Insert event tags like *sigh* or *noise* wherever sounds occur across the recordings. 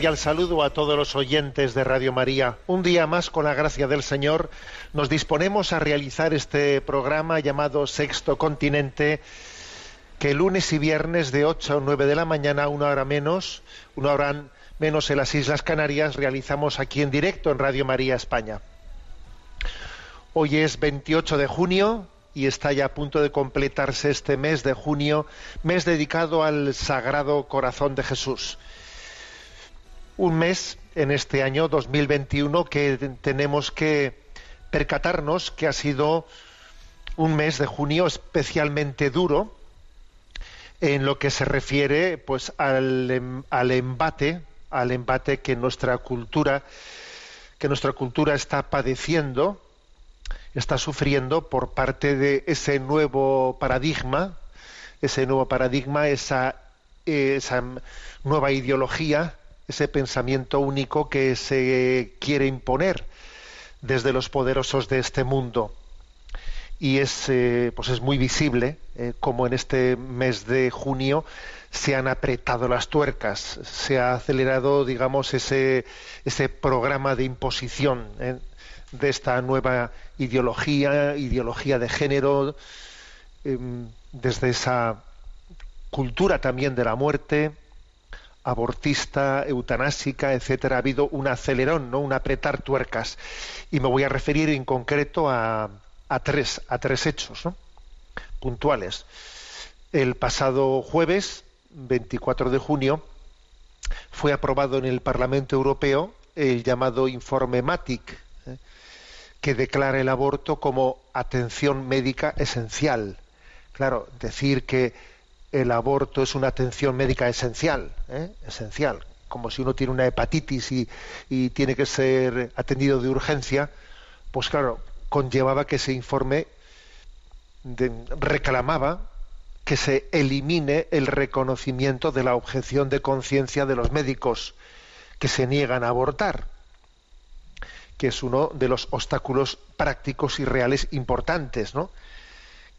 Cordial saludo a todos los oyentes de Radio María. Un día más, con la gracia del Señor, nos disponemos a realizar este programa llamado Sexto Continente, que lunes y viernes de 8 a 9 de la mañana, una hora menos, una hora menos en las Islas Canarias, realizamos aquí en directo en Radio María España. Hoy es 28 de junio y está ya a punto de completarse este mes de junio, mes dedicado al Sagrado Corazón de Jesús un mes en este año 2021 que tenemos que percatarnos que ha sido un mes de junio especialmente duro en lo que se refiere pues al, em- al embate al embate que nuestra cultura que nuestra cultura está padeciendo está sufriendo por parte de ese nuevo paradigma ese nuevo paradigma esa esa nueva ideología ese pensamiento único que se quiere imponer desde los poderosos de este mundo. Y es eh, pues es muy visible eh, como en este mes de junio se han apretado las tuercas se ha acelerado digamos ese ese programa de imposición eh, de esta nueva ideología ideología de género em, desde esa cultura también de la muerte abortista, eutanásica, etcétera, ha habido un acelerón, ¿no? un apretar tuercas. Y me voy a referir en concreto a, a tres, a tres hechos ¿no? puntuales. El pasado jueves, 24 de junio, fue aprobado en el Parlamento Europeo el llamado informe MATIC, ¿eh? que declara el aborto como atención médica esencial. Claro, decir que el aborto es una atención médica esencial, ¿eh? esencial, como si uno tiene una hepatitis y, tiene que ser atendido de urgencia, pues claro, conllevaba que ese informe reclamaba que se elimine el reconocimiento de la objeción de conciencia de los médicos que se niegan a abortar, que es uno de los obstáculos prácticos y reales importantes, ¿no?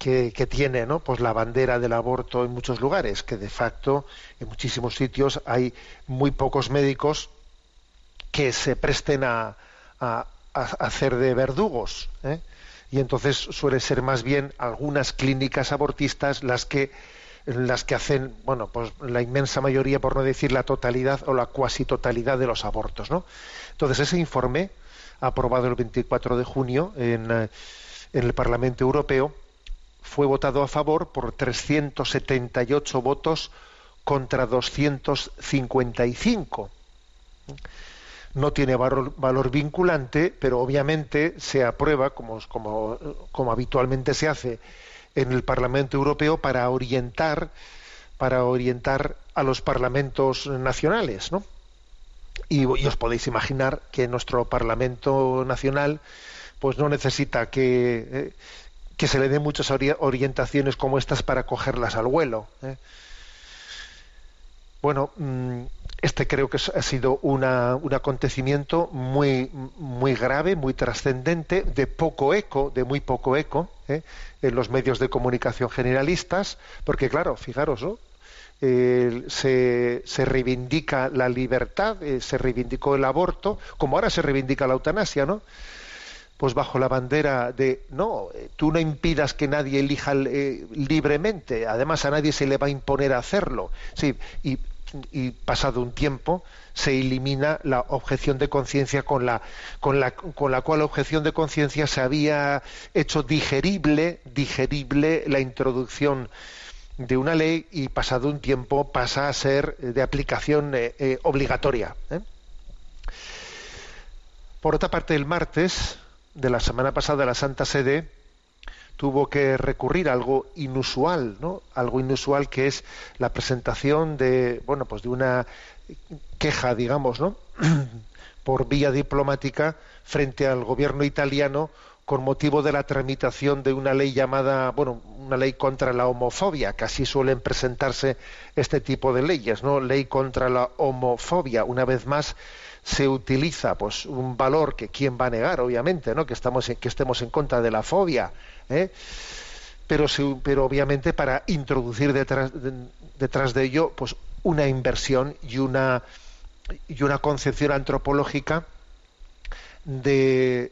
Que, tiene ¿no? pues la bandera del aborto en muchos lugares, que de facto en muchísimos sitios hay muy pocos médicos que se presten a hacer de verdugos. ¿eh? Y entonces suele ser más bien algunas clínicas abortistas las que las que hacen, bueno, pues la inmensa mayoría, por no decir la totalidad o la cuasi totalidad de los abortos, ¿no? Entonces ese informe, aprobado el 24 de junio en, eh, en el Parlamento Europeo, fue votado a favor por 378 votos contra 255. No tiene valor, vinculante, pero obviamente se aprueba, como, habitualmente se hace en el Parlamento Europeo, para orientar, para orientar a los parlamentos nacionales, ¿no? Y, y os podéis imaginar que nuestro Parlamento Nacional pues no necesita que, eh, que se le den muchas ori- orientaciones como estas para cogerlas al vuelo. ¿eh? Bueno, mm, este creo que ha sido una- un acontecimiento muy, muy grave, muy trascendente, de poco eco, de muy poco eco ¿eh? en los medios de comunicación generalistas, porque claro, fijaros, ¿no? se, se, reivindica la libertad, eh, se reivindicó el aborto, como ahora se reivindica la eutanasia, ¿no? Pues bajo la bandera de no, eh, tú no impidas que nadie elija libremente, además a nadie se le va a imponer hacerlo. Sí, y, pasado un tiempo se elimina la objeción de conciencia con la, con la, con la cual objeción de conciencia se había hecho digerible, digerible la introducción de una ley y pasado un tiempo pasa a ser de aplicación eh, eh, obligatoria. ¿eh? Por otra parte, el martes de la semana pasada la Santa Sede tuvo que recurrir a algo inusual, ¿no? Algo inusual que es la presentación de, bueno, pues de una queja, digamos, ¿no? *clears throat* por vía diplomática frente al gobierno italiano con motivo de la tramitación de una ley llamada, bueno, una ley contra la homofobia, que así suelen presentarse este tipo de leyes, ¿no? Ley contra la homofobia. Una vez más se utiliza pues un valor que quién va a negar, obviamente, ¿no? Que estamos que estemos en contra de la fobia, ¿eh? pero, pero obviamente para introducir detrás de, detrás de ello pues una inversión y una y una concepción antropológica de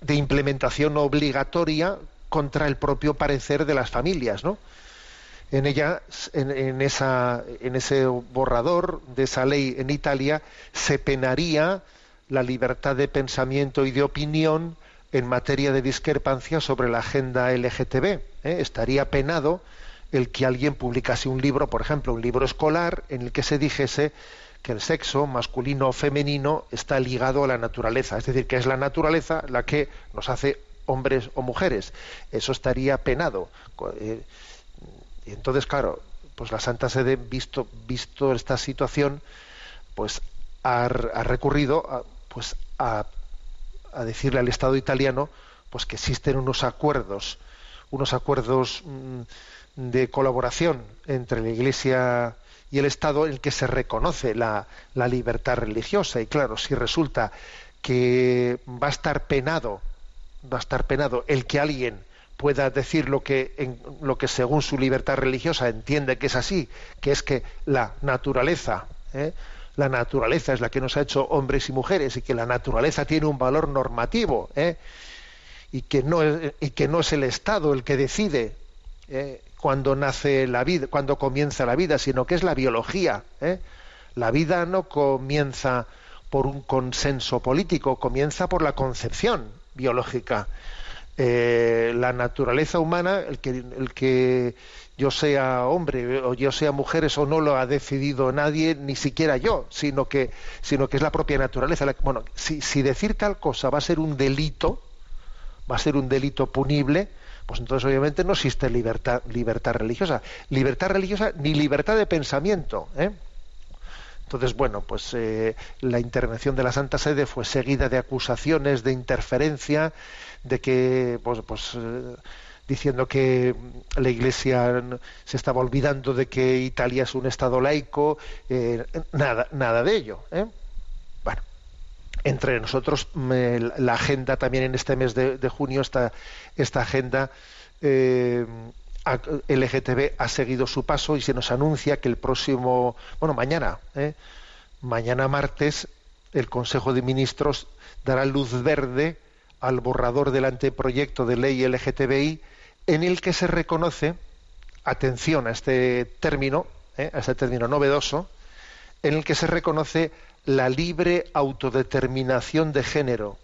de implementación obligatoria contra el propio parecer de las familias, ¿no? En ella, en, esa, en ese borrador de esa ley en Italia, se penaría la libertad de pensamiento y de opinión en materia de discrepancia sobre la agenda LGTB. ¿eh? Estaría penado el que alguien publicase un libro, por ejemplo, un libro escolar, en el que se dijese que el sexo masculino o femenino está ligado a la naturaleza, es decir, que es la naturaleza la que nos hace hombres o mujeres. Eso estaría penado. Eh, y entonces, claro, pues la Santa Sede, visto, visto esta situación, pues ha, recurrido a, pues a, decirle al Estado italiano pues que existen unos acuerdos, unos acuerdos mm, de colaboración entre la Iglesia y el Estado en el que se reconoce la, libertad religiosa. Y claro, si resulta que va a estar penado, va a estar penado el que alguien pueda decir lo que, en, lo que según su libertad religiosa entiende que es así, que es que la naturaleza, ¿eh? la naturaleza es la que nos ha hecho hombres y mujeres y que la naturaleza tiene un valor normativo ¿eh? y, que no es, y que no es el Estado el que decide ¿eh? cuando nace la vida, cuando comienza la vida, sino que es la biología. ¿eh? La vida no comienza por un consenso político, comienza por la concepción biológica. Eh, la naturaleza humana, el que, el que yo sea hombre o yo sea mujer, eso no lo ha decidido nadie, ni siquiera yo, sino que, sino que es la propia naturaleza. Bueno, si, si decir tal cosa va a ser un delito, va a ser un delito punible, pues entonces obviamente no existe libertad, libertad religiosa. Libertad religiosa ni libertad de pensamiento. ¿eh? Entonces, bueno, pues eh, la intervención de la Santa Sede fue seguida de acusaciones de interferencia, de que, pues, pues eh, diciendo que la Iglesia se estaba olvidando de que Italia es un Estado laico, nada, nada de ello. Bueno, entre nosotros la agenda también en este mes de, junio esta, esta agenda eh, LGTB ha seguido su paso y se nos anuncia que el próximo bueno mañana eh, mañana martes el Consejo de Ministros dará luz verde al borrador del anteproyecto de ley LGTBI en el que se reconoce atención a este término eh, a este término novedoso en el que se reconoce la libre autodeterminación de género.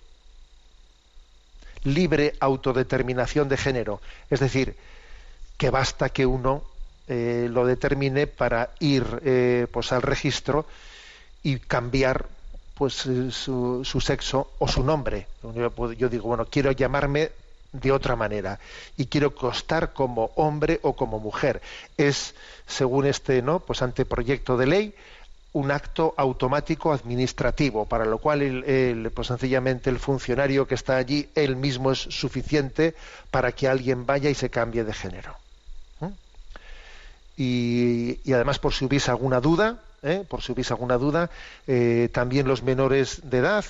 Libre autodeterminación de género. Es decir, que basta que uno eh, lo determine para ir eh, pues al registro y cambiar pues eh, su, sexo o su nombre. Yo, yo digo, bueno, quiero llamarme de otra manera y quiero costar como hombre o como mujer. Es, según este no, pues anteproyecto de ley, un acto automático administrativo, para lo cual el, pues sencillamente el funcionario que está allí, él mismo es suficiente para que alguien vaya y se cambie de género. Y, además, por si hubiese alguna duda, ¿eh? por si alguna duda, eh, también los menores de edad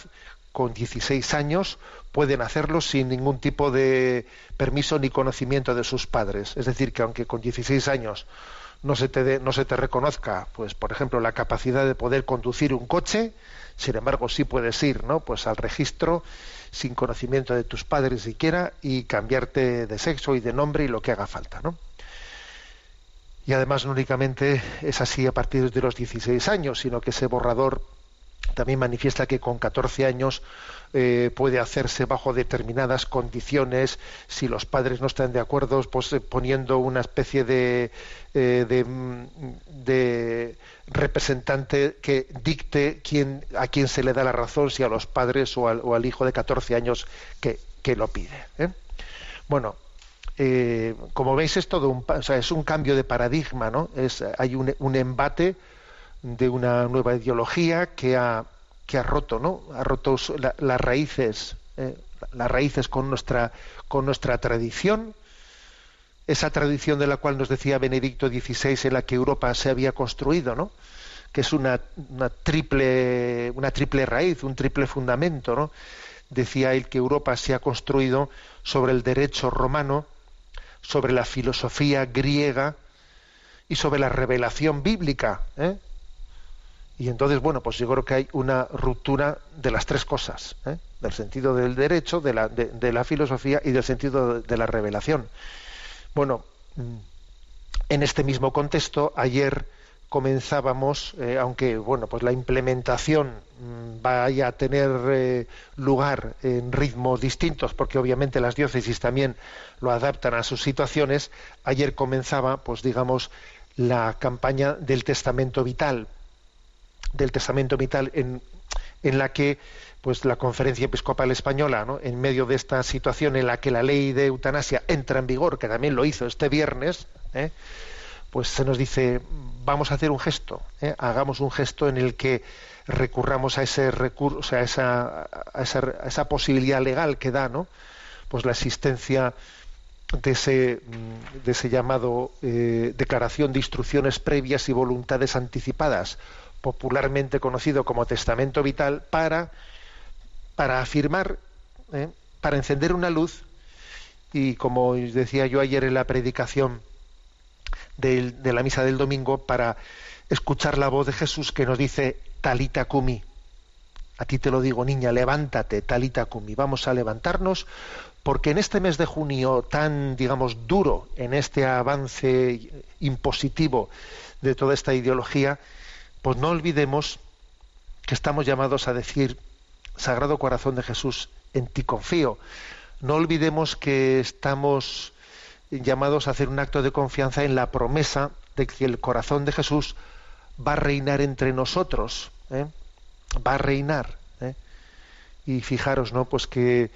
con 16 años pueden hacerlo sin ningún tipo de permiso ni conocimiento de sus padres. Es decir, que aunque con 16 años no se te, dé- no se te reconozca, pues por ejemplo, la capacidad de poder conducir un coche, sin embargo sí puedes ir, ¿no? Pues al registro sin conocimiento de tus padres siquiera y cambiarte de sexo y de nombre y lo que haga falta, ¿no? Y además no únicamente es así a partir de los 16 años, sino que ese borrador también manifiesta que con 14 años eh, puede hacerse bajo determinadas condiciones, si los padres no están de acuerdo, pues eh, poniendo una especie de, eh, mm, de representante que dicte quién, a quién se le da la razón, si a los padres o al, hijo de 14 años que, lo pide. Bueno, eh, como veis es todo un, o sea, es un cambio de paradigma, ¿no? Hay un, embate de una nueva ideología que ha, que ha roto, ¿no? Ha roto las raíces, eh, las raíces con nuestra, con nuestra tradición, esa tradición de la cual nos decía Benedicto XVI en la que Europa se había construido, ¿no? que es una, una triple una triple raíz, un triple fundamento, ¿no? Decía él que Europa se ha construido sobre el derecho romano, sobre la filosofía griega y sobre la revelación bíblica, ¿eh? Y entonces, bueno, pues yo creo que hay una ruptura de las tres cosas, ¿eh? del sentido del derecho, de la, de, la filosofía y del sentido de, de la revelación. Bueno, mm, en este mismo contexto, ayer comenzábamos, eh, aunque bueno, pues la implementación mm, vaya a tener eh, lugar en ritmos distintos, porque obviamente las diócesis también lo adaptan a sus situaciones. Ayer comenzaba, pues digamos, la campaña del testamento vital, del testamento vital en, en la que pues la conferencia episcopal española ¿no? en medio de esta situación en la que la ley de eutanasia entra en vigor que también lo hizo este viernes ¿eh? Pues se nos dice vamos a hacer un gesto ¿eh? hagamos un gesto en el que recurramos a ese recurso a esa, a esa, a esa posibilidad legal que da no pues la existencia de ese, mm, de ese llamado eh, declaración de instrucciones previas y voluntades anticipadas, popularmente conocido como testamento vital, para, para afirmar, eh, para encender una luz. Y como decía yo ayer en la predicación del- de la misa del domingo, para escuchar la voz de Jesús que nos dice talita cumi. A ti te lo digo, niña, levántate, talita cumi. Vamos a levantarnos porque en este mes de junio tan, digamos, duro, en este avance impositivo de toda esta ideología, pues no olvidemos que estamos llamados a decir, Sagrado Corazón de Jesús, en ti confío. No olvidemos que estamos llamados a hacer un acto de confianza en la promesa de que el corazón de Jesús va a reinar entre nosotros, ¿eh? va a reinar. ¿eh? Y fijaros, ¿no? Pues que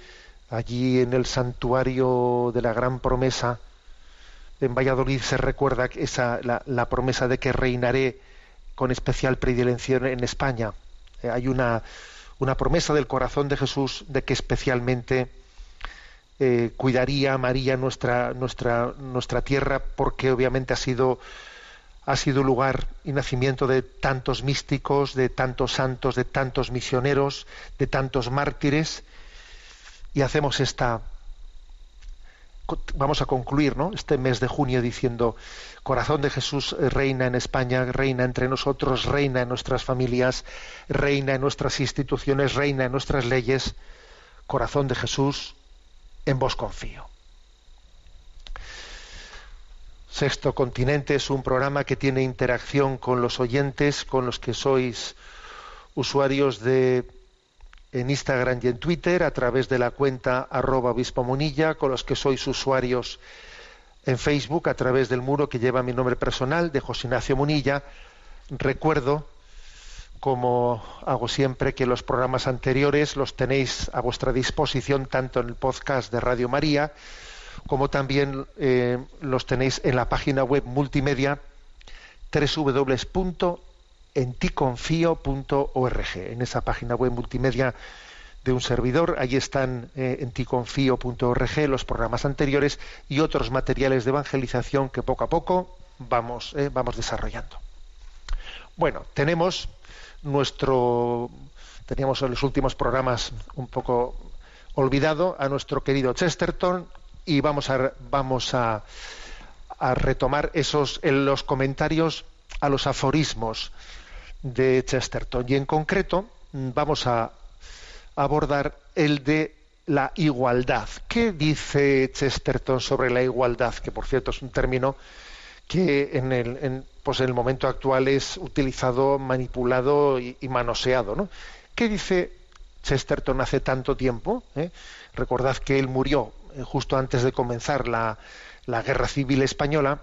allí en el santuario de la gran promesa, en Valladolid se recuerda esa, la, la promesa de que reinaré con especial predilección en España. Eh, hay una, una promesa del corazón de Jesús de que especialmente eh, cuidaría, amaría nuestra, nuestra, nuestra tierra, porque obviamente ha sido, ha sido lugar y nacimiento de tantos místicos, de tantos santos, de tantos misioneros, de tantos mártires, y hacemos esta, vamos a concluir ¿no? este mes de junio diciendo, corazón de Jesús eh, reina en España, reina entre nosotros, reina en nuestras familias, reina en nuestras instituciones, reina en nuestras leyes, corazón de Jesús, en vos confío. Sexto Continente es un programa que tiene interacción con los oyentes, con los que sois usuarios de en Instagram y en Twitter a través de la cuenta arroba obispo Munilla, con los que sois usuarios en Facebook a través del muro que lleva mi nombre personal de José Ignacio Munilla. Recuerdo, como hago siempre, que los programas anteriores los tenéis a vuestra disposición tanto en el podcast de Radio María como también eh, los tenéis en la página web multimedia www.enticonfio.org. En esa página web multimedia de un servidor, ahí están eh, en ticonfio.org los programas anteriores y otros materiales de evangelización que poco a poco vamos, eh, vamos desarrollando. Bueno, tenemos nuestro teníamos en los últimos programas un poco olvidado a nuestro querido Chesterton y vamos a, vamos a, a retomar esos en los comentarios a los aforismos de Chesterton. Y en concreto vamos a abordar el de la igualdad. ¿Qué dice Chesterton sobre la igualdad? Que por cierto es un término que en el, en, pues en el momento actual es utilizado, manipulado y, manoseado. ¿no? ¿Qué dice Chesterton hace tanto tiempo? eh? Recordad que él murió eh, justo antes de comenzar la, la Guerra Civil Española.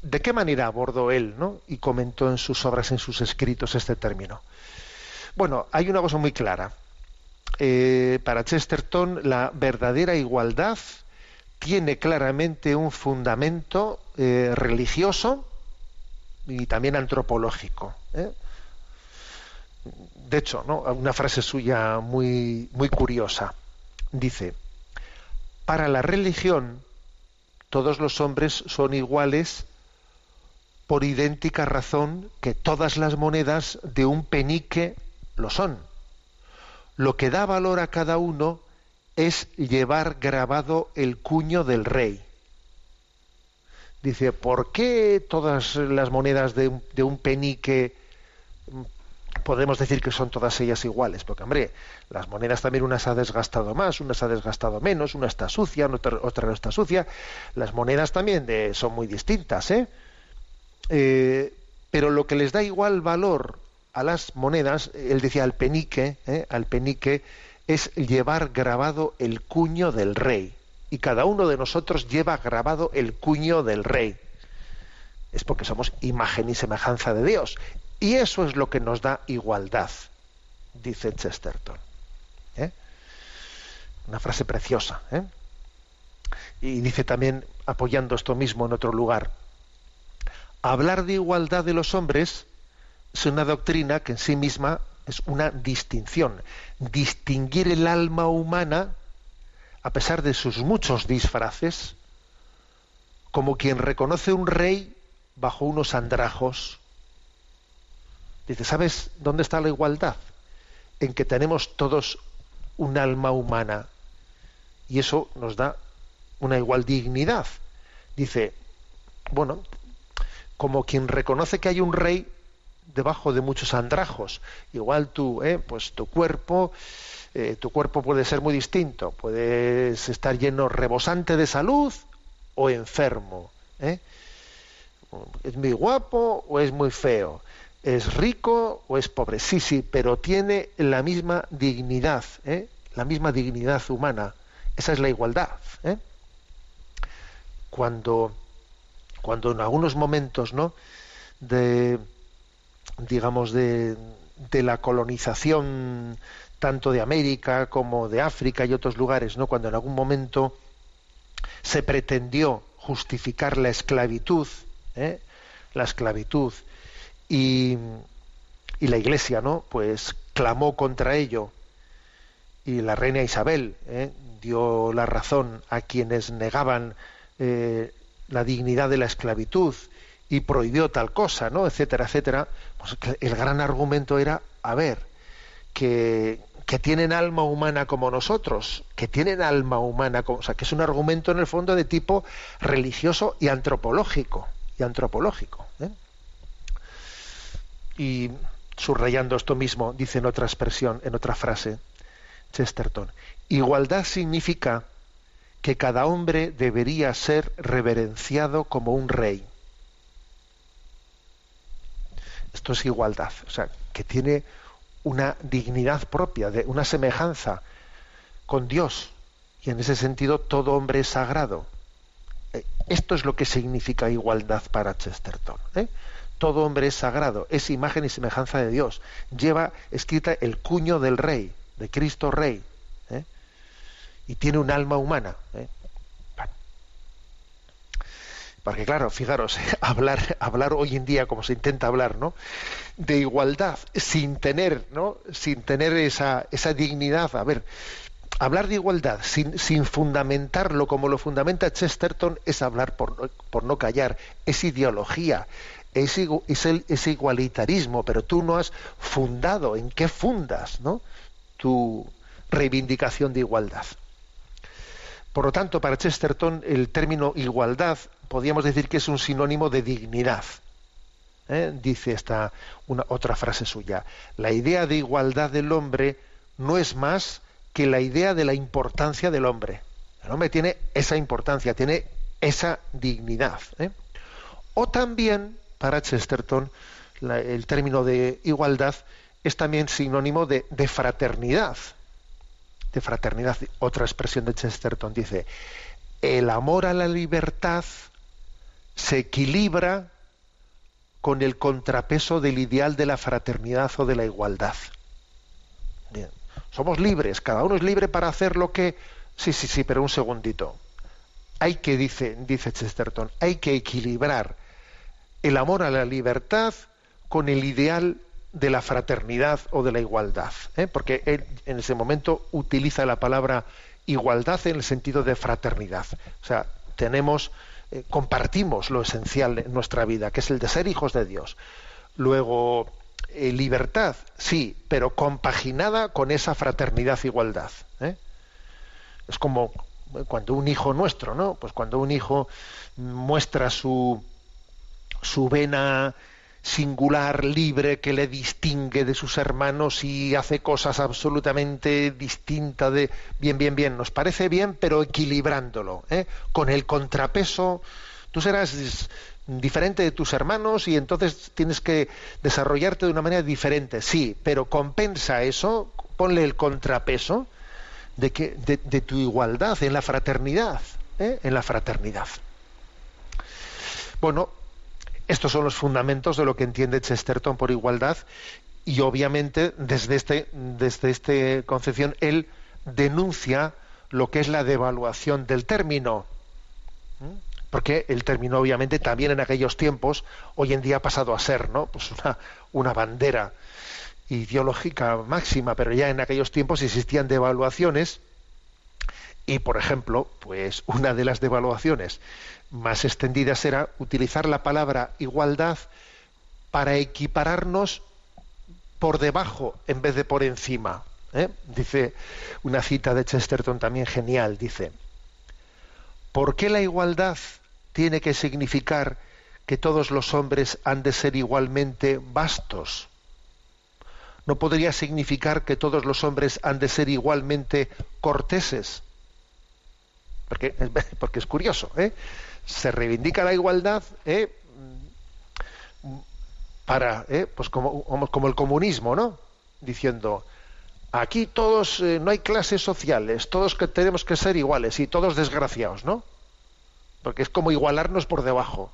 ¿De qué manera abordó él ¿no? y comentó en sus obras, en sus escritos, este término? Bueno, hay una cosa muy clara. Eh, para Chesterton, la verdadera igualdad tiene claramente un fundamento eh, religioso y también antropológico. ¿eh? De hecho, ¿no? una frase suya muy, muy curiosa. Dice, para la religión todos los hombres son iguales por idéntica razón que todas las monedas de un penique lo son. Lo que da valor a cada uno es llevar grabado el cuño del rey. Dice, ¿por qué todas las monedas de un, penique podemos decir que son todas ellas iguales? Porque, hombre, las monedas también unas ha desgastado más, unas ha desgastado menos, una está sucia, otra, otra no está sucia. Las monedas también son muy distintas, ¿eh? ¿eh? Pero lo que les da igual valor a las monedas, él decía al penique, ¿eh? al penique, es llevar grabado el cuño del rey. Y cada uno de nosotros lleva grabado el cuño del rey. Es porque somos imagen y semejanza de Dios. Y eso es lo que nos da igualdad, dice Chesterton. ¿Eh? Una frase preciosa. ¿eh? Y dice también, apoyando esto mismo en otro lugar, hablar de igualdad de los hombres es una doctrina que en sí misma es una distinción. Distinguir el alma humana, a pesar de sus muchos disfraces, como quien reconoce un rey bajo unos andrajos. Dice, ¿sabes dónde está la igualdad? En que tenemos todos un alma humana y eso nos da una igual dignidad. Dice, bueno, como quien reconoce que hay un rey debajo de muchos andrajos. Igual tú, ¿eh? pues tu cuerpo, eh, tu cuerpo puede ser muy distinto. Puedes estar lleno, rebosante de salud o enfermo. ¿eh? Es muy guapo o es muy feo. Es rico o es pobre. Sí, sí, pero tiene la misma dignidad, ¿eh? la misma dignidad humana. Esa es la igualdad. Cuando, cuando en algunos momentos, ¿no? de digamos, de, la colonización tanto de América como de África y otros lugares, ¿no? Cuando en algún momento se pretendió justificar la esclavitud, ¿eh? la esclavitud, y, y, la Iglesia, ¿no? Pues clamó contra ello y la reina Isabel ¿eh? dio la razón a quienes negaban eh, la dignidad de la esclavitud y prohibió tal cosa, ¿no? etcétera, etcétera, pues el gran argumento era, a ver, que, tienen alma humana como nosotros, que tienen alma humana, como, o sea, que es un argumento en el fondo de tipo religioso y antropológico, y antropológico. ¿eh? Y subrayando esto mismo, dice en otra expresión, en otra frase, Chesterton, igualdad significa que cada hombre debería ser reverenciado como un rey esto es igualdad, o sea, que tiene una dignidad propia, de una semejanza con Dios. Y en ese sentido todo hombre es sagrado. Eh, esto es lo que significa igualdad para Chesterton. ¿eh? Todo hombre es sagrado, es imagen y semejanza de Dios. Lleva escrita el cuño del rey, de Cristo Rey. ¿eh? Y tiene un alma humana. ¿eh? Porque claro, fijaros, *laughs* hablar, hablar hoy en día como se intenta hablar, ¿no? De igualdad sin tener, ¿no? Sin tener esa, esa dignidad. A ver, hablar de igualdad sin, sin, fundamentarlo como lo fundamenta Chesterton es hablar por, por no callar, es ideología, es, igualitarismo, pero tú no has fundado, ¿en qué fundas ¿no? tu reivindicación de igualdad? Por lo tanto, para Chesterton el término igualdad podríamos decir que es un sinónimo de dignidad. ¿Eh? Dice esta una, otra frase suya. La idea de igualdad del hombre no es más que la idea de la importancia del hombre. El hombre tiene esa importancia, tiene esa dignidad. ¿eh? O también, para Chesterton, el término de igualdad es también sinónimo de, de fraternidad. De fraternidad, otra expresión de Chesterton dice, el amor a la libertad se equilibra con el contrapeso del ideal de la fraternidad o de la igualdad. Somos libres, cada uno es libre para hacer lo que... Sí, sí, sí, pero un segundito. Hay que, dice, dice Chesterton, hay que equilibrar el amor a la libertad con el ideal de la fraternidad o de la igualdad. ¿eh? Porque él en ese momento utiliza la palabra igualdad en el sentido de fraternidad. O sea, tenemos, eh, compartimos lo esencial en nuestra vida, que es el de ser hijos de Dios. Luego, eh, libertad, sí, pero compaginada con esa fraternidad igualdad. ¿eh? Es como cuando un hijo nuestro, ¿no? Pues cuando un hijo muestra su, su vena singular, libre, que le distingue de sus hermanos y hace cosas absolutamente distintas de bien, bien, bien. Nos parece bien, pero equilibrándolo, ¿eh? con el contrapeso. Tú serás diferente de tus hermanos y entonces tienes que desarrollarte de una manera diferente, sí, pero compensa eso, ponle el contrapeso de, que, de, tu igualdad en la fraternidad, ¿eh? en la fraternidad. Bueno, estos son los fundamentos de lo que entiende Chesterton por igualdad y obviamente desde este desde esta concepción él denuncia lo que es la devaluación del término porque el término obviamente también en aquellos tiempos hoy en día ha pasado a ser no pues una, una bandera ideológica máxima pero ya en aquellos tiempos existían devaluaciones y por ejemplo pues una de las devaluaciones más extendidas era utilizar la palabra igualdad para equipararnos por debajo en vez de por encima. ¿eh? Dice una cita de Chesterton también genial, dice, ¿por qué la igualdad tiene que significar que todos los hombres han de ser igualmente vastos? ¿No podría significar que todos los hombres han de ser igualmente corteses? Porque, *laughs* porque es curioso, ¿eh? Se reivindica la igualdad ¿eh? para ¿eh? pues como, como, el comunismo no diciendo aquí todos eh, no hay clases sociales todos que tenemos que ser iguales y todos desgraciados no porque es como igualarnos por debajo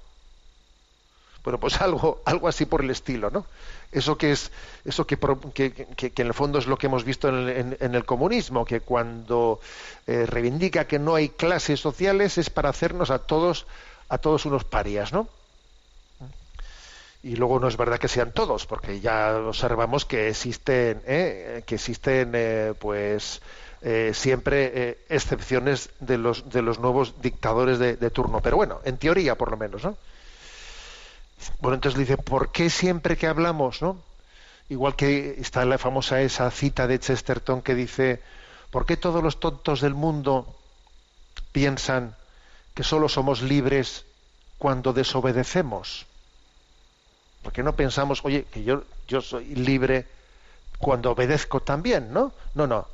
bueno pues *laughs* algo algo así por el estilo no eso que es eso que, que, que, en el fondo es lo que hemos visto en el, en, en el comunismo que cuando eh, reivindica que no hay clases sociales es para hacernos a todos a todos unos parias no y luego no es verdad que sean todos porque ya observamos que existen ¿eh? que existen eh, pues eh, siempre eh, excepciones de los de los nuevos dictadores de, de turno. Pero bueno en teoría por lo menos no bueno, entonces dice, ¿por qué siempre que hablamos, no? Igual que está la famosa esa cita de Chesterton que dice, ¿por qué todos los tontos del mundo piensan que solo somos libres cuando desobedecemos? ¿Por qué no pensamos, oye, que yo, yo soy libre cuando obedezco también, ¿no? No, no.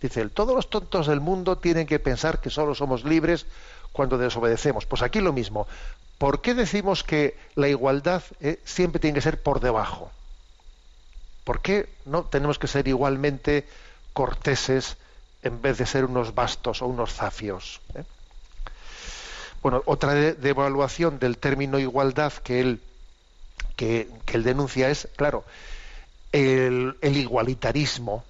Dice todos los tontos del mundo tienen que pensar que solo somos libres cuando desobedecemos. Pues aquí lo mismo. ¿Por qué decimos que la igualdad eh, siempre tiene que ser por debajo? ¿Por qué no tenemos que ser igualmente corteses en vez de ser unos bastos o unos zafios? ¿eh? Bueno, otra devaluación de del término igualdad que él, que, que él denuncia es, claro, el, el, igualitarismo,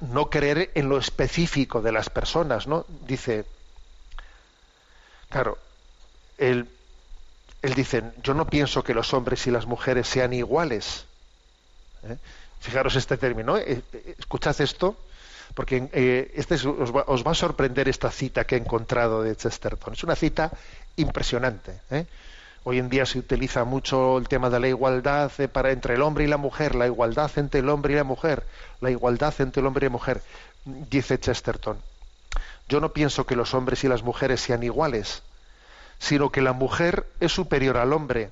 no creer en lo específico de las personas, ¿no? Dice, claro, el, él dice, yo no pienso que los hombres y las mujeres sean iguales. ¿Eh? Fijaros este término, ¿eh? Escuchad esto, porque eh, este es- os, va, os va a sorprender esta cita que he encontrado de Chesterton. Es una cita impresionante. Hoy en día se utiliza mucho el tema de la igualdad para entre el hombre y la mujer, la igualdad entre el hombre y la mujer, la igualdad entre el hombre y la mujer. Dice Chesterton, yo no pienso que los hombres y las mujeres sean iguales, sino que la mujer es superior al hombre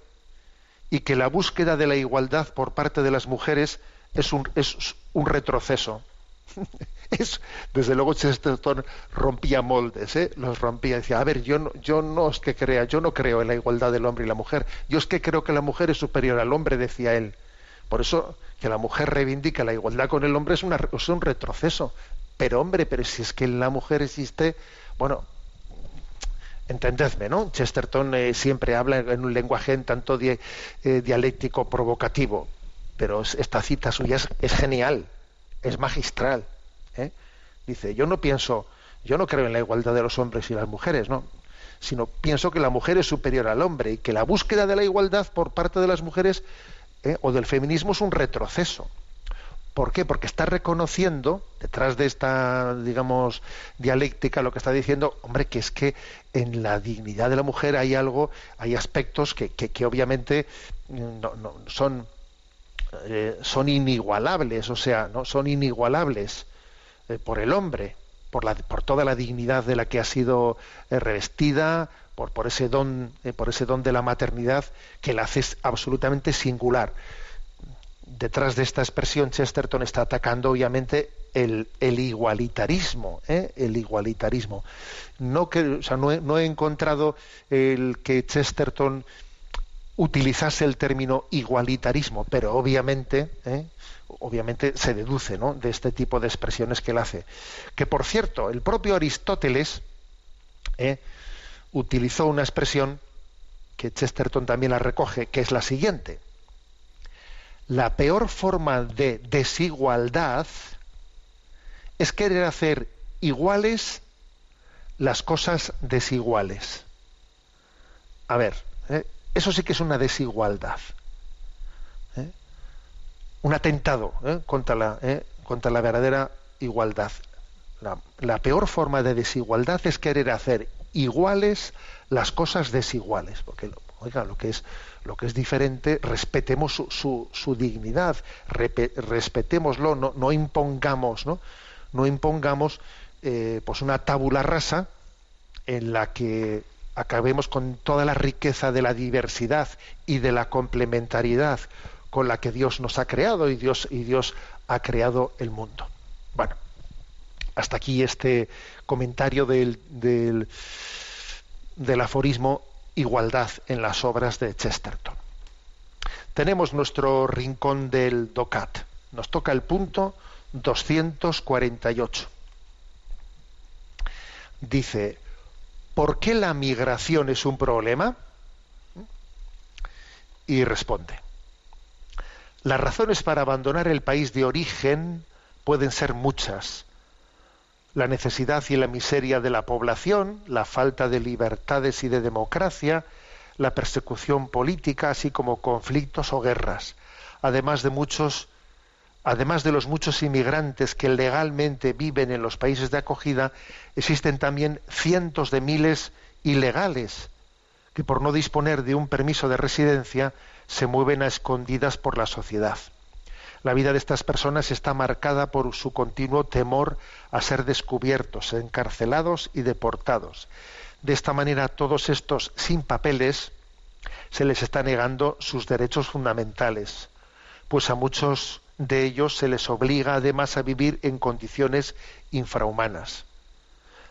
y que la búsqueda de la igualdad por parte de las mujeres es un, es un retroceso. *laughs* Es, desde luego Chesterton rompía moldes, ¿eh? los rompía. Decía, a ver, yo no, yo no es que crea, yo no creo en la igualdad del hombre y la mujer. Yo es que creo que la mujer es superior al hombre, decía él. Por eso que la mujer reivindica la igualdad con el hombre es, una- es un retroceso. Pero hombre, pero si es que en la mujer existe, bueno, entendedme, ¿no? Chesterton eh, siempre habla en un lenguaje en tanto eh, dialéctico provocativo, pero es- esta cita suya es, es genial, es magistral. ¿eh? Dice, yo no pienso, yo no creo en la igualdad de los hombres y las mujeres, ¿no? Sino pienso que la mujer es superior al hombre y que la búsqueda de la igualdad por parte de las mujeres ¿eh? o del feminismo es un retroceso. ¿Por qué? Porque está reconociendo, detrás de esta, digamos, dialéctica, lo que está diciendo, hombre, que es que en la dignidad de la mujer hay algo, hay aspectos que, que- obviamente mm, no- no- son, eh, son inigualables, o sea, no son inigualables eh, por el hombre, por, la, por toda la dignidad de la que ha sido eh, revestida, por, por ese don, por ese don de la maternidad que la hace absolutamente singular detrás de esta expresión Chesterton está atacando obviamente el, igualitarismo, ¿eh? el igualitarismo. No que, o sea, no he encontrado el que Chesterton utilizase el término igualitarismo, pero obviamente, ¿eh? obviamente se deduce ¿no? de este tipo de expresiones que él hace. Que por cierto, el propio Aristóteles ¿eh? utilizó una expresión que Chesterton también la recoge, que es la siguiente la peor forma de desigualdad es querer hacer iguales las cosas desiguales. A ver, ¿eh? eso sí que es una desigualdad. ¿eh? Un atentado ¿eh? Contra, la, contra la verdadera igualdad. La, peor forma de desigualdad es querer hacer iguales las cosas desiguales. Oiga, lo que es lo que es diferente, respetemos su, su, su dignidad, respetémoslo, no, no impongamos, ¿no? No impongamos eh, pues una tabula rasa en la que acabemos con toda la riqueza de la diversidad y de la complementariedad con la que Dios nos ha creado y Dios, y Dios ha creado el mundo. Bueno, hasta aquí este comentario del, del, del aforismo igualdad en las obras de Chesterton. Tenemos nuestro rincón del DOCAT. Nos toca el punto 248. Dice, ¿por qué la migración es un problema? Y responde, las razones para abandonar el país de origen pueden ser muchas. La necesidad y la miseria de la población, la falta de libertades y de democracia, la persecución política, así como conflictos o guerras, además de muchos además de los muchos inmigrantes que legalmente viven en los países de acogida, existen también cientos de miles ilegales que por no disponer de un permiso de residencia se mueven a escondidas por la sociedad. La vida de estas personas está marcada por su continuo temor a ser descubiertos, encarcelados y deportados. De esta manera, todos estos sin papeles se les está negando sus derechos fundamentales, pues a muchos de ellos se les obliga además a vivir en condiciones infrahumanas.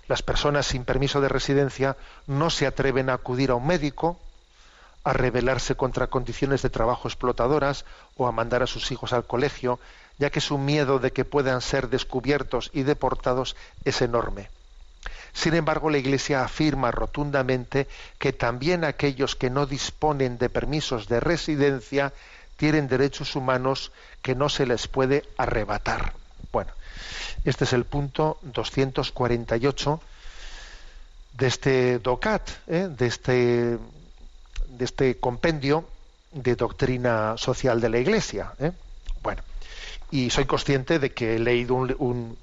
Las personas sin permiso de residencia no se atreven a acudir a un médico, a rebelarse contra condiciones de trabajo explotadoras o a mandar a sus hijos al colegio, ya que su miedo de que puedan ser descubiertos y deportados es enorme. Sin embargo, la Iglesia afirma rotundamente que también aquellos que no disponen de permisos de residencia tienen derechos humanos que no se les puede arrebatar. Bueno, este es el punto 248 de este DOCAT, ¿eh? de, este, de este compendio de doctrina social de la Iglesia. ¿eh? Bueno, y soy consciente de que he leído un, un,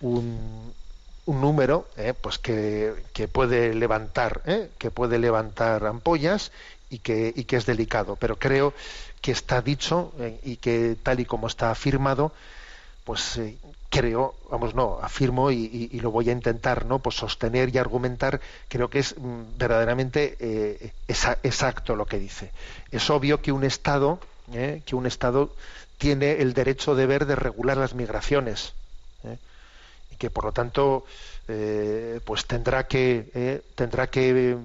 un, número eh, pues que, que, puede levantar eh, que puede levantar ampollas y que, y que es delicado pero creo que está dicho eh, y que tal y como está afirmado pues eh, creo, vamos, no, afirmo y, y, lo voy a intentar, ¿no? Pues sostener y argumentar, creo que es mm, verdaderamente eh, exacto lo que dice. Es obvio que un Estado, ¿eh? que un Estado tiene el derecho deber de regular las migraciones ¿eh? y que por lo tanto, pues tendrá que tendrá que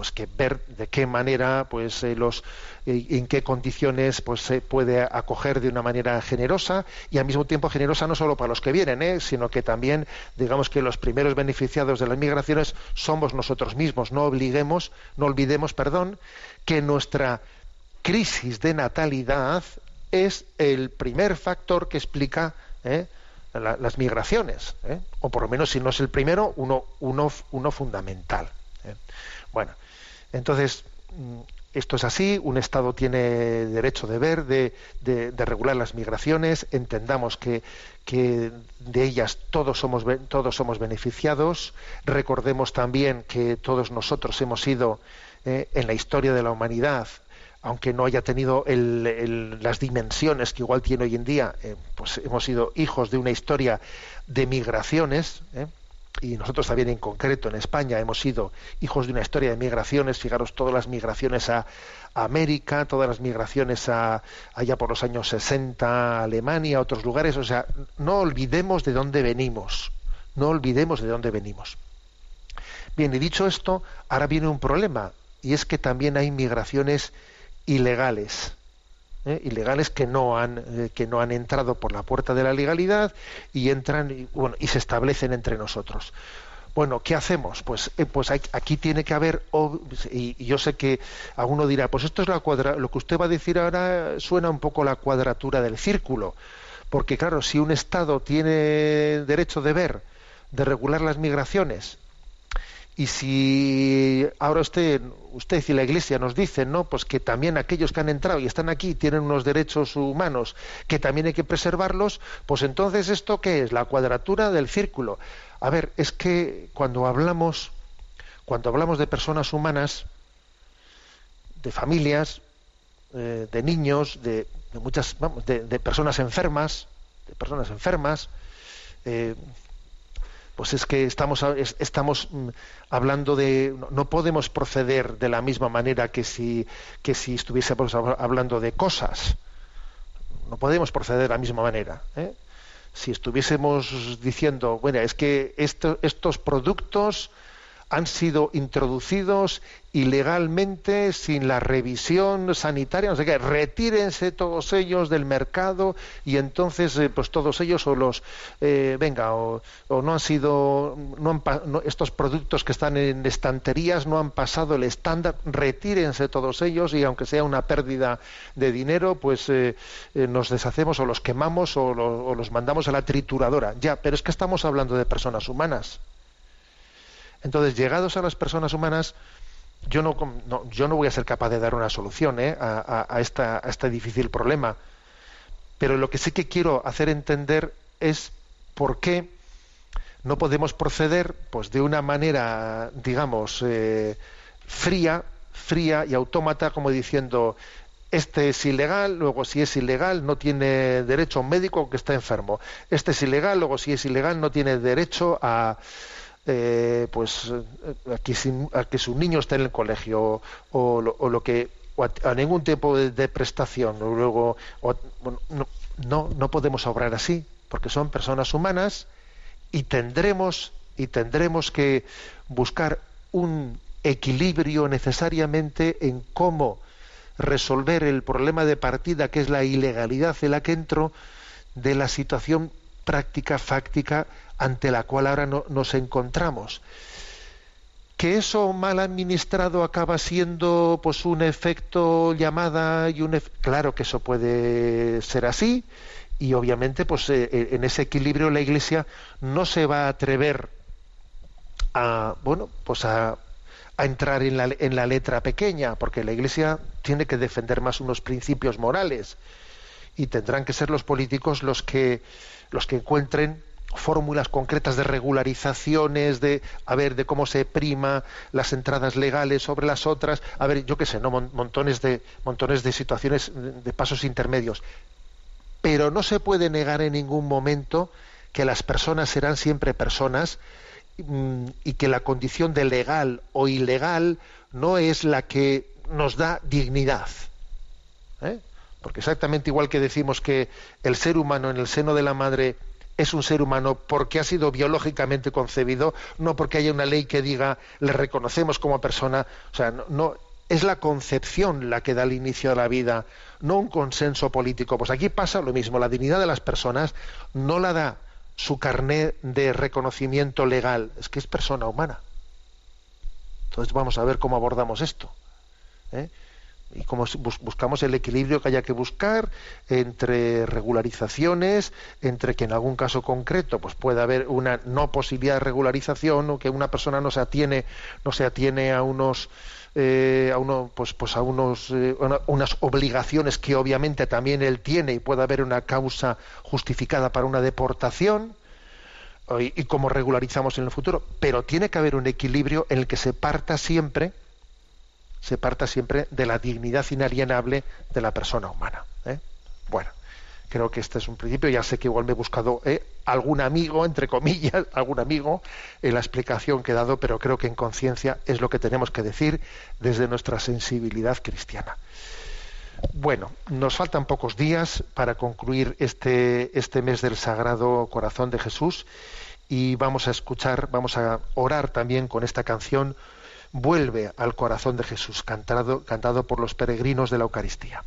pues que ver de qué manera pues eh, los eh, en qué condiciones pues se puede acoger de una manera generosa y al mismo tiempo generosa no solo para los que vienen ¿eh? sino que también digamos que los primeros beneficiados de las migraciones somos nosotros mismos no obliguemos no olvidemos perdón que nuestra crisis de natalidad es el primer factor que explica ¿eh? la, las migraciones o por lo menos si no es el primero uno uno uno fundamental bueno entonces, mm, esto es así, un Estado tiene derecho de de, de, regular las migraciones, entendamos que, de ellas todos somos, todos somos beneficiados, recordemos también que todos nosotros hemos sido eh, en la historia de la humanidad, aunque no haya tenido el, las dimensiones que igual tiene hoy en día, eh, pues hemos sido hijos de una historia de migraciones, eh, y nosotros también en concreto en España hemos sido hijos de una historia de migraciones, fijaros todas las migraciones a, América, todas las migraciones a, allá por los años 60 a Alemania, otros lugares, o sea, no olvidemos de dónde venimos, no olvidemos de dónde venimos. Bien, y dicho esto, ahora viene un problema, y es que también hay migraciones ilegales. ¿Eh? ilegales que no han eh, que no han entrado por la puerta de la legalidad y entran y, bueno, y se establecen entre nosotros bueno qué hacemos pues eh, pues hay, aquí tiene que haber y, yo sé que alguno dirá pues esto es la cuadra lo que usted va a decir ahora suena un poco la cuadratura del círculo porque claro si un estado tiene derecho de ver de regular las migraciones y si ahora usted, usted y la Iglesia nos dicen, ¿no? Pues que también aquellos que han entrado y están aquí tienen unos derechos humanos que también hay que preservarlos, pues entonces esto qué es la cuadratura del círculo. A ver, es que cuando hablamos, cuando hablamos de personas humanas, de familias, eh, de niños, de, muchas, vamos, de, de, personas enfermas, de personas enfermas. Eh, pues es que estamos, estamos mm, hablando de no podemos proceder de la misma manera que si que si estuviésemos hablando de cosas no podemos proceder de la misma manera ¿eh? si estuviésemos diciendo bueno es que esto, estos productos han sido introducidos ilegalmente sin la revisión sanitaria, no sé qué, retírense todos ellos del mercado y entonces eh, pues todos ellos o los eh, venga o, no han sido no han, estos productos que están en estanterías no han pasado el estándar, retírense todos ellos y aunque sea una pérdida de dinero pues eh, eh nos deshacemos o los quemamos o, lo, o los mandamos a la trituradora. Ya, pero es que estamos hablando de personas humanas. Entonces, llegados a las personas humanas, yo no, no, yo no voy a ser capaz de dar una solución ¿eh? a, este difícil problema. Pero lo que sí que quiero hacer entender es por qué no podemos proceder pues, de una manera, digamos, eh, fría, fría y autómata, como diciendo, este es ilegal, luego si es ilegal no tiene derecho a un médico que está enfermo. Este es ilegal, luego si es ilegal no tiene derecho a eh, pues a que, a que, su niño esté en el colegio o lo, que a, ningún tipo de, prestación o luego no, no, no podemos obrar así porque son personas humanas y tendremos y tendremos que buscar un equilibrio necesariamente en cómo resolver el problema de partida que es la ilegalidad en la que entro de la situación práctica fáctica ante la cual ahora no, nos encontramos. Que eso mal administrado acaba siendo pues un efecto llamada y un claro que eso puede ser así y obviamente pues eh, eh, en ese equilibrio la Iglesia no se va a atrever a bueno pues a, a entrar en la, en la letra pequeña porque la Iglesia tiene que defender más unos principios morales y tendrán que ser los políticos los que los que encuentren fórmulas concretas de regularizaciones, de a ver de cómo se prima las entradas legales sobre las otras, a ver, yo qué sé, no montones de montones de situaciones de pasos intermedios. Pero no se puede negar en ningún momento que las personas serán siempre personas mm, y que la condición de legal o ilegal no es la que nos da dignidad. ¿eh? Porque exactamente igual que decimos que el ser humano en el seno de la madre es un ser humano porque ha sido biológicamente concebido, no porque haya una ley que diga le reconocemos como persona, o sea, no, es la concepción la que da el inicio a la vida, no un consenso político. Pues aquí pasa lo mismo, la dignidad de las personas no la da su carné de reconocimiento legal, es que es persona humana. Entonces vamos a ver cómo abordamos esto. ¿eh? Y cómo buscamos el equilibrio que haya que buscar entre regularizaciones, entre que en algún caso concreto pues pueda haber una no posibilidad de regularización o que una persona no se atiene no se atiene a unos eh, a uno, pues, pues a unos eh, unas obligaciones que obviamente también él tiene y pueda haber una causa justificada para una deportación y, y cómo regularizamos en el futuro. Pero tiene que haber un equilibrio en el que se parta siempre se parta siempre de la dignidad inalienable de la persona humana. ¿eh? Bueno, creo que este es un principio. Ya sé que igual me he buscado ¿eh? algún amigo, entre comillas, *laughs* algún amigo en la explicación que he dado, pero creo que en conciencia es lo que tenemos que decir desde nuestra sensibilidad cristiana. Bueno, nos faltan pocos días para concluir este, este mes del Sagrado Corazón de Jesús y vamos a escuchar, vamos a orar también con esta canción vuelve al corazón de Jesús, cantado, cantado por los peregrinos de la Eucaristía.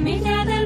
Semilla del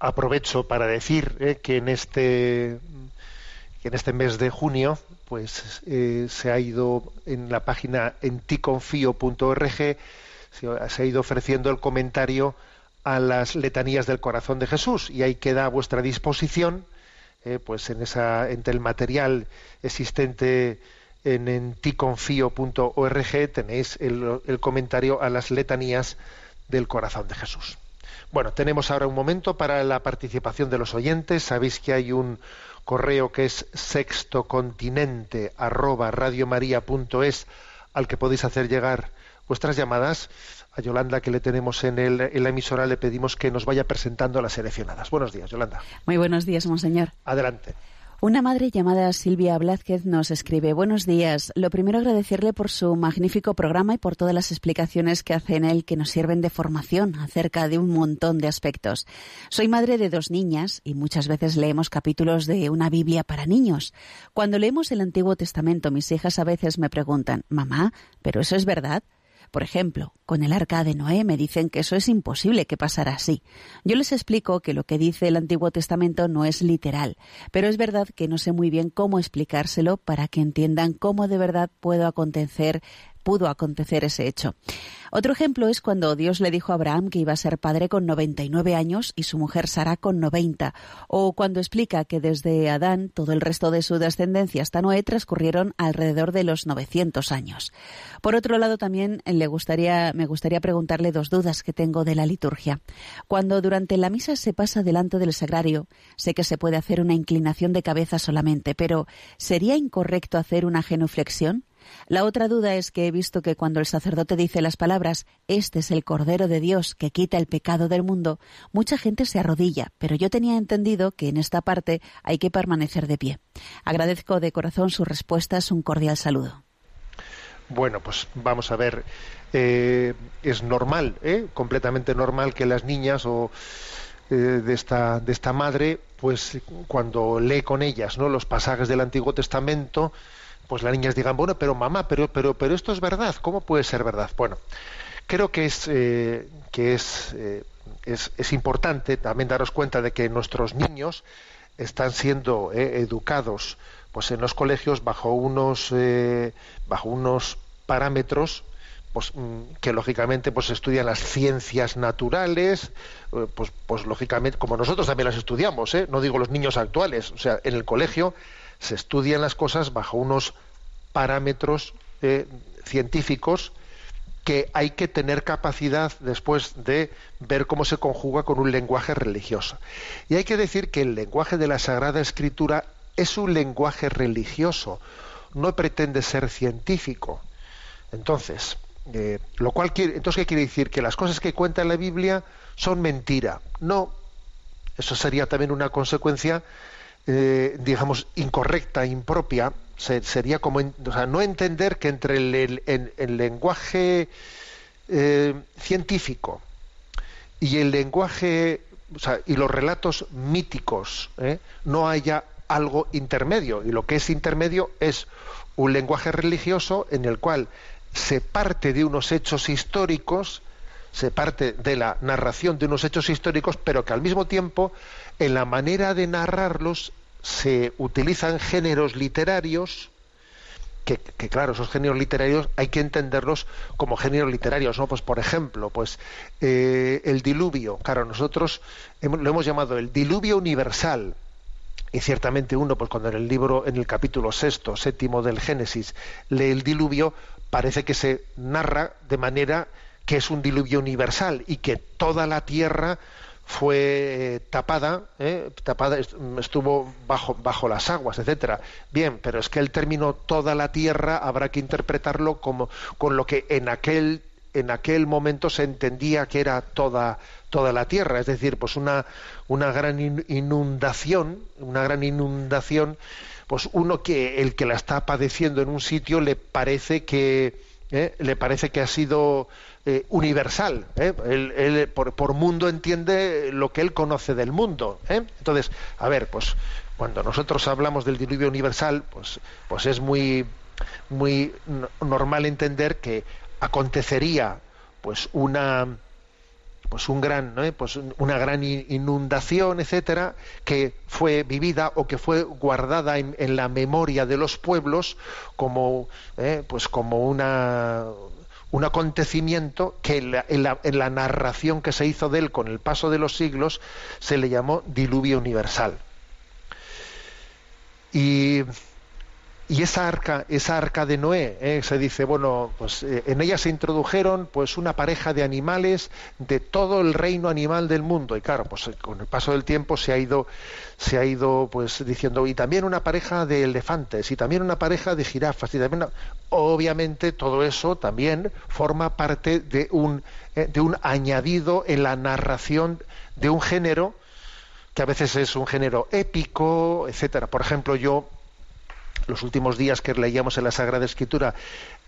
aprovecho para decir eh, que en este que en este mes de junio pues eh, se ha ido en la página enticonfio.org se, se ha ido ofreciendo el comentario a las letanías del corazón de Jesús y ahí queda a vuestra disposición eh, pues en esa entre el material existente en enticonfio.org tenéis el comentario a las letanías del corazón de Jesús. Bueno, tenemos ahora un momento para la participación de los oyentes. Sabéis que hay un correo que es sextocontinente arroba radiomaria.es al que podéis hacer llegar vuestras llamadas. A Yolanda, que le tenemos en, el, en la emisora, le pedimos que nos vaya presentando las seleccionadas. Buenos días, Yolanda. Muy buenos días, monseñor. Adelante. Una madre llamada Silvia Blázquez nos escribe Buenos días. Lo primero agradecerle por su magnífico programa y por todas las explicaciones que hace en él que nos sirven de formación acerca de un montón de aspectos. Soy madre de dos niñas y muchas veces leemos capítulos de una Biblia para niños. Cuando leemos el Antiguo Testamento, mis hijas a veces me preguntan, mamá, ¿pero eso es verdad? Por ejemplo, con el arca de Noé me dicen que eso es imposible que pasara así. Yo les explico que lo que dice el Antiguo Testamento no es literal, pero es verdad que no sé muy bien cómo explicárselo para que entiendan cómo de verdad puedo acontecer pudo acontecer ese hecho. Otro ejemplo es cuando Dios le dijo a Abraham que iba a ser padre con 99 años y su mujer Sara con 90, o cuando explica que desde Adán todo el resto de su descendencia hasta Noé transcurrieron alrededor de los 900 años. Por otro lado, también le gustaría, me gustaría preguntarle dos dudas que tengo de la liturgia. Cuando durante la misa se pasa delante del sagrario, sé que se puede hacer una inclinación de cabeza solamente, pero ¿sería incorrecto hacer una genuflexión? La otra duda es que he visto que cuando el sacerdote dice las palabras Este es el Cordero de Dios que quita el pecado del mundo, mucha gente se arrodilla, pero yo tenía entendido que en esta parte hay que permanecer de pie. Agradezco de corazón sus respuestas, un cordial saludo. Bueno, pues vamos a ver. Eh, es normal, ¿eh? completamente normal que las niñas o eh, de esta de esta madre, pues cuando lee con ellas, ¿no? Los pasajes del Antiguo Testamento, pues las niñas digan, bueno, pero mamá, pero, pero, pero esto es verdad, ¿cómo puede ser verdad? Bueno, creo que es, eh, que eh, es, es, importante también daros cuenta de que nuestros niños están siendo eh, educados pues en los colegios bajo unos bajo unos parámetros pues, que lógicamente pues estudian las ciencias naturales pues pues lógicamente como nosotros también las estudiamos no digo los niños actuales o sea en el colegio se estudian las cosas bajo unos parámetros eh, científicos que hay que tener capacidad después de ver cómo se conjuga con un lenguaje religioso. Y hay que decir que el lenguaje de la Sagrada Escritura es un lenguaje religioso, no pretende ser científico. Entonces, eh, lo cual quiere, entonces ¿qué quiere decir? Que las cosas que cuenta la Biblia son mentira. No, eso sería también una consecuencia eh, digamos, incorrecta, impropia, se, sería como, no entender que entre el, lenguaje eh, científico y el lenguaje y los relatos míticos ¿eh? no haya algo intermedio. Y lo que es intermedio es un lenguaje religioso en el cual se parte de unos hechos históricos, se parte de la narración de unos hechos históricos, pero que al mismo tiempo en la manera de narrarlos se utilizan géneros literarios que, claro, esos géneros literarios hay que entenderlos como géneros literarios, ¿no? Pues por ejemplo, pues eh, el diluvio, claro, nosotros hemos, lo hemos llamado el diluvio universal. Y ciertamente uno, pues cuando en el libro, en el capítulo sexto, séptimo del Génesis, lee el diluvio, parece que se narra de manera que es un diluvio universal y que toda la tierra fue tapada, ¿eh? tapada estuvo bajo, bajo las aguas, etcétera. Bien, pero es que el término toda la tierra habrá que interpretarlo como con lo que en aquel en aquel momento se entendía que era toda toda la tierra, es decir, pues una una gran inundación, una gran inundación, pues uno que el que la está padeciendo en un sitio le parece que ¿eh? le parece que ha sido eh, universal. ¿eh? Él, él por, mundo entiende lo que él conoce del mundo. ¿eh? Entonces, a ver, pues cuando nosotros hablamos del diluvio universal, pues, pues es muy, muy normal entender que acontecería pues una pues un gran, pues una gran inundación, etcétera, que fue vivida o que fue guardada en, la memoria de los pueblos como, ¿eh? pues como una un acontecimiento que en la, narración que se hizo de él con el paso de los siglos se le llamó diluvio universal. Y, y esa arca, esa arca de Noé, ¿eh? se dice, bueno, pues eh, en ella se introdujeron pues una pareja de animales de todo el reino animal del mundo. Y claro, pues con el paso del tiempo se ha ido, se ha ido pues diciendo, y también una pareja de elefantes, y también una pareja de jirafas, y también obviamente todo eso también forma parte de un, eh, de un añadido en la narración de un género que a veces es un género épico, etcétera. Por ejemplo, yo los últimos días que leíamos en la Sagrada Escritura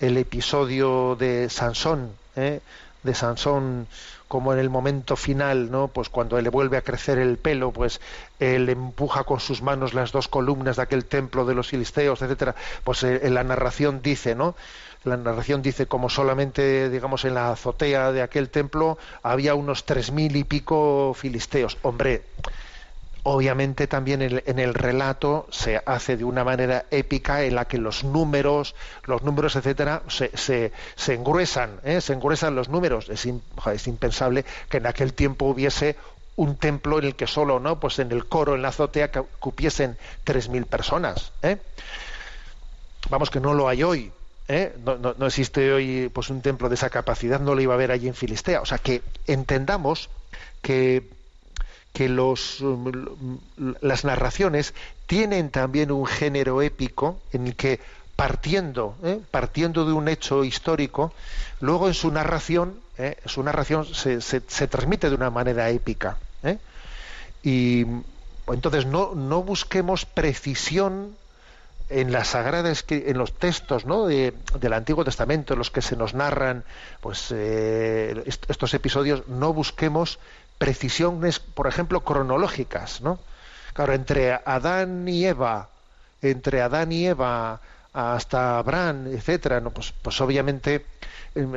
el episodio de Sansón, ¿eh? de Sansón como en el momento final, ¿no? Pues cuando le vuelve a crecer el pelo, pues él empuja con sus manos las dos columnas de aquel templo de los filisteos, etcétera. Pues eh, en la narración dice, ¿no? La narración dice como solamente, digamos, en la azotea de aquel templo había unos tres mil y pico filisteos. Hombre, obviamente también en, el relato se hace de una manera épica en la que los números, los números, etcétera, se, se, engruesan, ¿eh? se engruesan los números. Es, es impensable que en aquel tiempo hubiese un templo en el que solo, ¿no? Pues en el coro, en la azotea, cupiesen tres mil personas. ¿eh? Vamos que no lo hay hoy. ¿eh? No, no- no existe hoy pues un templo de esa capacidad, no lo iba a haber allí en Filistea. O sea que entendamos que que los, um, las narraciones tienen también un género épico en el que partiendo, ¿eh? partiendo de un hecho histórico, luego en su narración, ¿eh? su narración se, se- transmite de una manera épica. ¿eh? Y entonces no, no busquemos precisión en la sagrada Escri- en los textos ¿no? de- del Antiguo Testamento en los que se nos narran pues est- estos episodios no busquemos precisiones por ejemplo cronológicas ¿no? claro entre Adán y Eva entre Adán y Eva hasta Abraham etcétera ¿no? pues, pues obviamente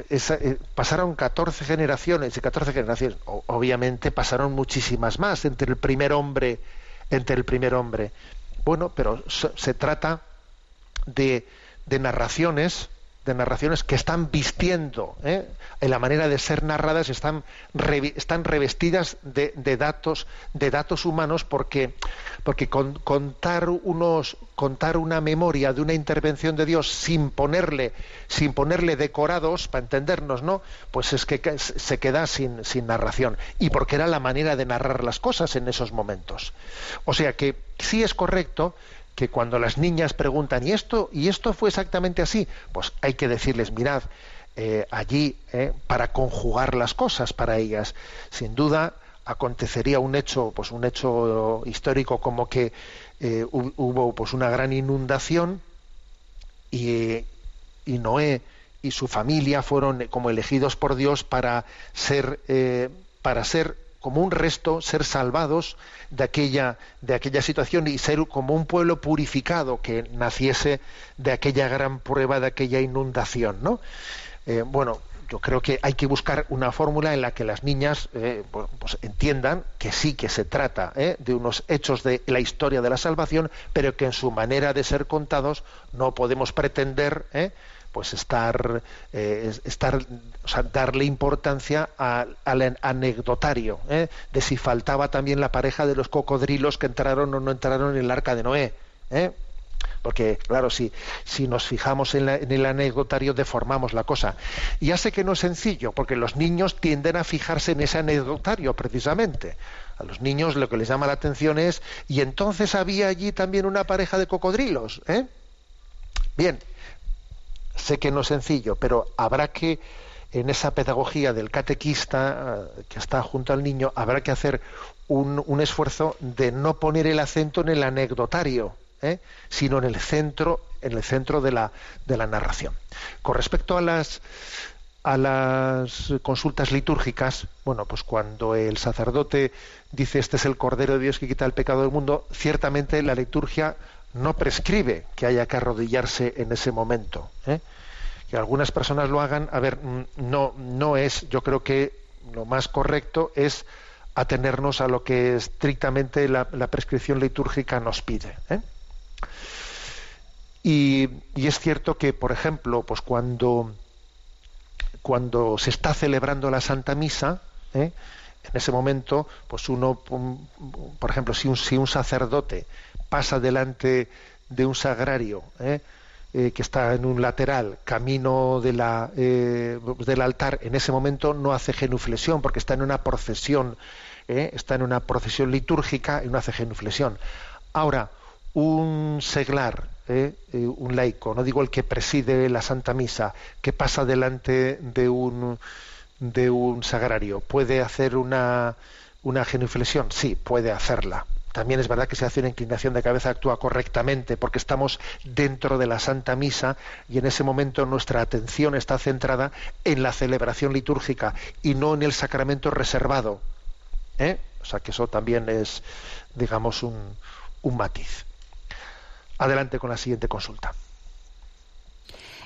esa- eh, pasaron 14 generaciones y 14 generaciones obviamente pasaron muchísimas más entre el primer hombre entre el primer hombre bueno, pero se trata de, de narraciones, de narraciones que están vistiendo, ¿eh? en la manera de ser narradas están, están revestidas de, de datos, de datos humanos, porque, porque con- contar unos, contar una memoria de una intervención de Dios sin ponerle, sin ponerle decorados, para entendernos, ¿no? Pues es que se queda sin, sin narración. Y porque era la manera de narrar las cosas en esos momentos. O sea que sí es correcto que cuando las niñas preguntan, ¿y esto, ¿y esto fue exactamente así? Pues hay que decirles, mirad, eh, allí, eh, para conjugar las cosas para ellas, sin duda acontecería un hecho, pues un hecho histórico como que eh, hu- hubo pues una gran inundación y, y Noé y su familia fueron como elegidos por Dios para ser para ser como un resto, ser salvados de aquella de aquella situación y ser como un pueblo purificado que naciese de aquella gran prueba, de aquella inundación, ¿no? Eh, bueno, yo creo que hay que buscar una fórmula en la que las niñas eh, pues, entiendan que sí que se trata ¿eh? de unos hechos de la historia de la salvación, pero que en su manera de ser contados no podemos pretender. Pues estar, eh, es- estar darle importancia a- al anecdotario ¿eh? de si faltaba también la pareja de los cocodrilos que entraron o no entraron en el arca de Noé. ¿eh? Porque, claro, si, si nos fijamos en, la- en el anecdotario, deformamos la cosa. Y ya sé que no es sencillo, porque los niños tienden a fijarse en ese anecdotario, precisamente. A los niños lo que les llama la atención es, y entonces había allí también una pareja de cocodrilos. ¿eh? Bien, sé que no es sencillo, pero habrá que, en esa pedagogía del catequista eh, que está junto al niño, habrá que hacer un, un esfuerzo de no poner el acento en el anecdotario, ¿eh? sino en el centro, en el centro de la, de la narración. Con respecto a las a las consultas litúrgicas, bueno, pues cuando el sacerdote dice este es el Cordero de Dios que quita el pecado del mundo, ciertamente la liturgia no prescribe que haya que arrodillarse en ese momento. ¿eh? Que algunas personas lo hagan, a ver, mm, no, no es, yo creo que lo más correcto es atenernos a lo que estrictamente la, la prescripción litúrgica nos pide. ¿eh? Y, y es cierto que, por ejemplo, pues cuando, cuando se está celebrando la Santa Misa, ¿eh? en ese momento, pues uno, pum, por ejemplo, si un, si un sacerdote pasa delante de un sagrario ¿eh? eh, que está en un lateral, camino de la, eh, del altar, en ese momento no hace genuflexión porque está en una procesión, está en una procesión litúrgica y no hace genuflexión. Ahora, un seglar, un laico, no digo el que preside la Santa Misa, que pasa delante de un de un sagrario, ¿puede hacer una, una genuflexión? Sí, puede hacerla. También es verdad que si hace una inclinación de cabeza actúa correctamente porque estamos dentro de la Santa Misa y en ese momento nuestra atención está centrada en la celebración litúrgica y no en el sacramento reservado. ¿eh? O sea que eso también es, digamos, un, un matiz. Adelante con la siguiente consulta.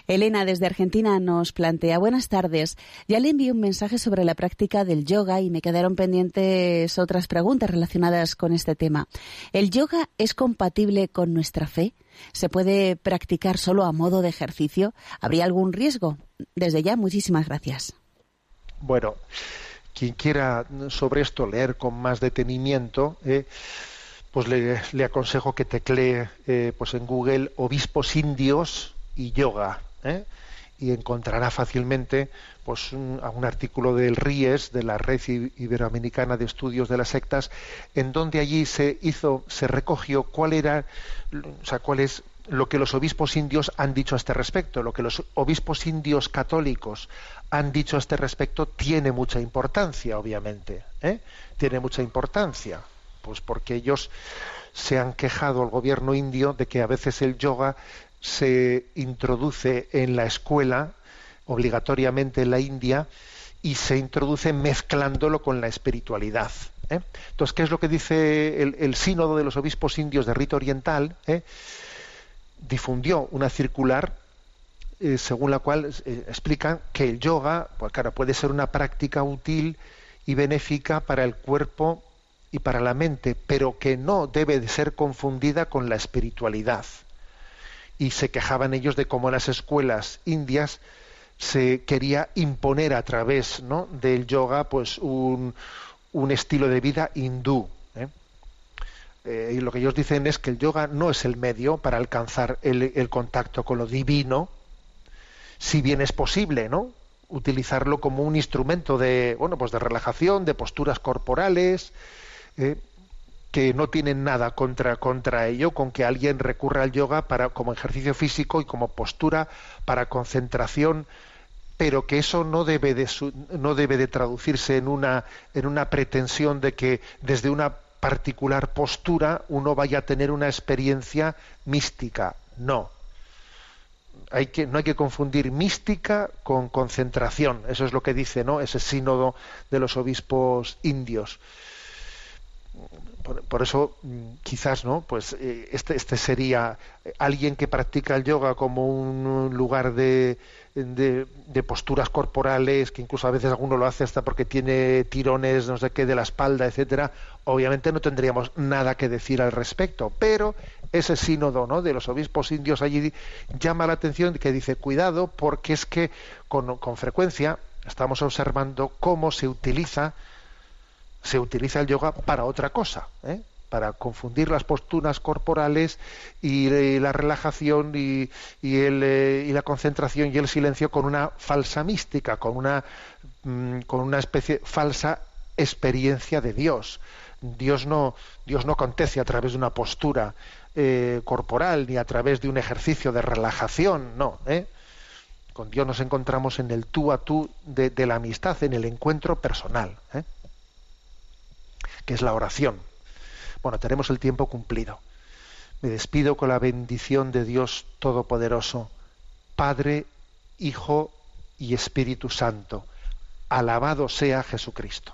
Elena desde Argentina nos plantea buenas tardes. Ya le envié un mensaje sobre la práctica del yoga y me quedaron pendientes otras preguntas relacionadas con este tema. ¿El yoga es compatible con nuestra fe? ¿Se puede practicar solo a modo de ejercicio? ¿Habría algún riesgo? Desde ya, muchísimas gracias. Bueno, quien quiera sobre esto leer con más detenimiento, eh, pues le, aconsejo que teclee eh, pues en Google obispos indios y yoga ¿eh? y encontrará fácilmente pues un, un, artículo del RIES de la Red Iberoamericana de Estudios de las Sectas en donde allí se hizo se recogió cuál era o sea cuál es lo que los obispos indios han dicho a este respecto lo que los obispos indios católicos han dicho a este respecto tiene mucha importancia obviamente ¿eh? tiene mucha importancia pues porque ellos se han quejado al gobierno indio de que a veces el yoga se introduce en la escuela obligatoriamente en la India y se introduce mezclándolo con la espiritualidad. ¿eh? Entonces, ¿qué es lo que dice el, sínodo de los obispos indios de rito oriental? ¿Eh? Difundió una circular eh, según la cual explican que el yoga, pues puede ser una práctica útil y benéfica para el cuerpo y para la mente, pero que no debe de ser confundida con la espiritualidad y se quejaban ellos de cómo las escuelas indias se quería imponer a través ¿no? del yoga pues un, un, estilo de vida hindú. ¿eh? Eh, y lo que ellos dicen es que el yoga no es el medio para alcanzar el, contacto con lo divino, si bien es posible, ¿no? utilizarlo como un instrumento de bueno pues de relajación, de posturas corporales, eh, que no tienen nada contra, contra ello, con que alguien recurra al yoga para, como ejercicio físico y como postura para concentración, pero que eso no debe de, no debe de traducirse en una, en una pretensión de que desde una particular postura uno vaya a tener una experiencia mística. No. Hay que, no hay que confundir mística con concentración. Eso es lo que dice ¿no? ese sínodo de los obispos indios por, por, eso quizás no pues este, este sería alguien que practica el yoga como un lugar de, de, posturas corporales que incluso a veces alguno lo hace hasta porque tiene tirones no sé qué de la espalda etcétera obviamente no tendríamos nada que decir al respecto pero ese sínodo ¿no? de los obispos indios allí llama la atención que dice cuidado porque es que con frecuencia estamos observando cómo se utiliza se utiliza el yoga para otra cosa, ¿eh? para confundir las posturas corporales y, y la relajación y, y, el, eh, y, la concentración y el silencio con una falsa mística, con una, mm, con una especie falsa experiencia de Dios. Dios no, Dios no acontece a través de una postura eh, corporal ni a través de un ejercicio de relajación, no. ¿eh? Con Dios nos encontramos en el tú a tú de, de la amistad, en el encuentro personal. ¿eh? Que es la oración. Bueno, tenemos el tiempo cumplido. Me despido con la bendición de Dios Todopoderoso, Padre, Hijo y Espíritu Santo. Alabado sea Jesucristo.